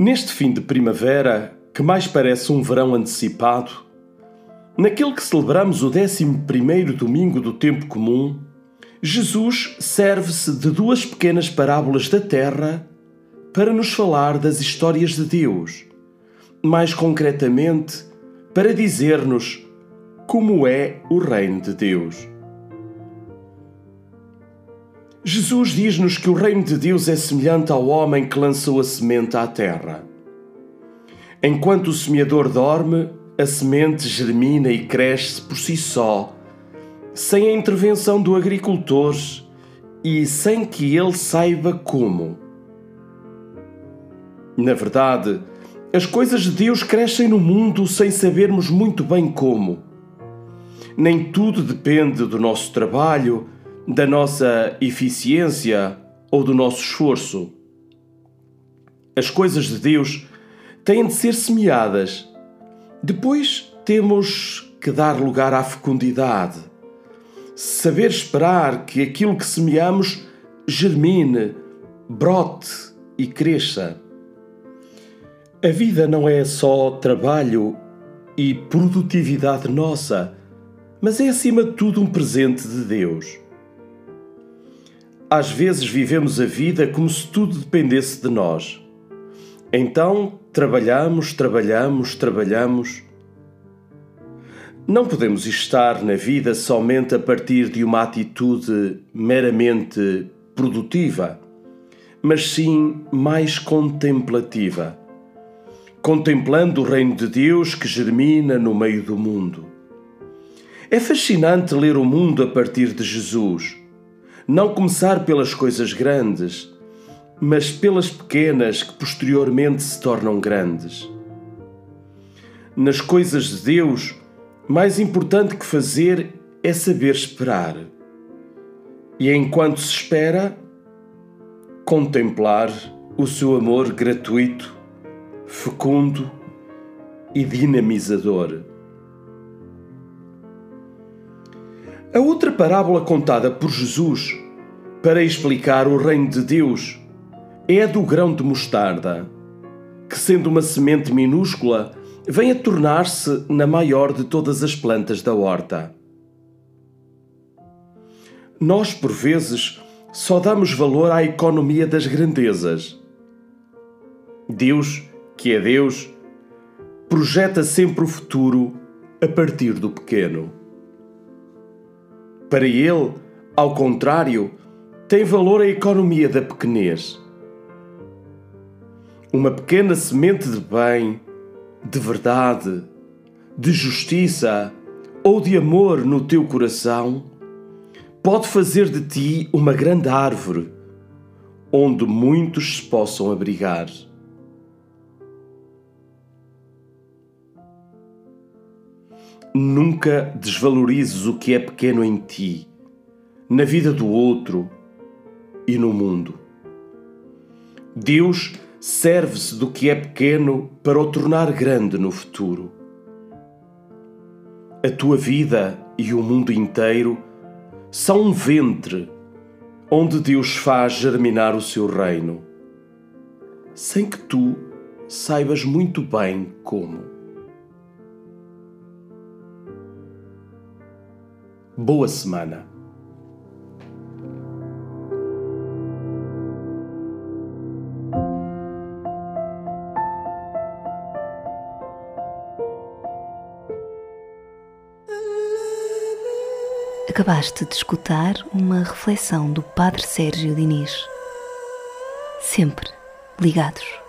Neste fim de primavera, que mais parece um verão antecipado, naquele que celebramos o 11 domingo do tempo comum, Jesus serve-se de duas pequenas parábolas da terra para nos falar das histórias de Deus, mais concretamente, para dizer-nos como é o reino de Deus. Jesus diz-nos que o reino de Deus é semelhante ao homem que lançou a semente à terra. Enquanto o semeador dorme, a semente germina e cresce por si só, sem a intervenção do agricultor e sem que ele saiba como. Na verdade, as coisas de Deus crescem no mundo sem sabermos muito bem como. Nem tudo depende do nosso trabalho da nossa eficiência ou do nosso esforço. As coisas de Deus têm de ser semeadas. Depois temos que dar lugar à fecundidade. Saber esperar que aquilo que semeamos germine, brote e cresça. A vida não é só trabalho e produtividade nossa, mas é acima de tudo um presente de Deus. Às vezes vivemos a vida como se tudo dependesse de nós. Então trabalhamos, trabalhamos, trabalhamos. Não podemos estar na vida somente a partir de uma atitude meramente produtiva, mas sim mais contemplativa, contemplando o reino de Deus que germina no meio do mundo. É fascinante ler o mundo a partir de Jesus não começar pelas coisas grandes, mas pelas pequenas que posteriormente se tornam grandes. Nas coisas de Deus, mais importante que fazer é saber esperar. E enquanto se espera, contemplar o seu amor gratuito, fecundo e dinamizador. A outra parábola contada por Jesus para explicar o reino de Deus é a do grão de mostarda, que, sendo uma semente minúscula, vem a tornar-se na maior de todas as plantas da horta. Nós, por vezes, só damos valor à economia das grandezas. Deus, que é Deus, projeta sempre o futuro a partir do pequeno. Para ele, ao contrário, tem valor a economia da pequenez. Uma pequena semente de bem, de verdade, de justiça ou de amor no teu coração pode fazer de ti uma grande árvore onde muitos se possam abrigar. Nunca desvalorizes o que é pequeno em ti, na vida do outro e no mundo. Deus serve-se do que é pequeno para o tornar grande no futuro. A tua vida e o mundo inteiro são um ventre onde Deus faz germinar o seu reino, sem que tu saibas muito bem como. Boa semana. Acabaste de escutar uma reflexão do Padre Sérgio Diniz. Sempre ligados.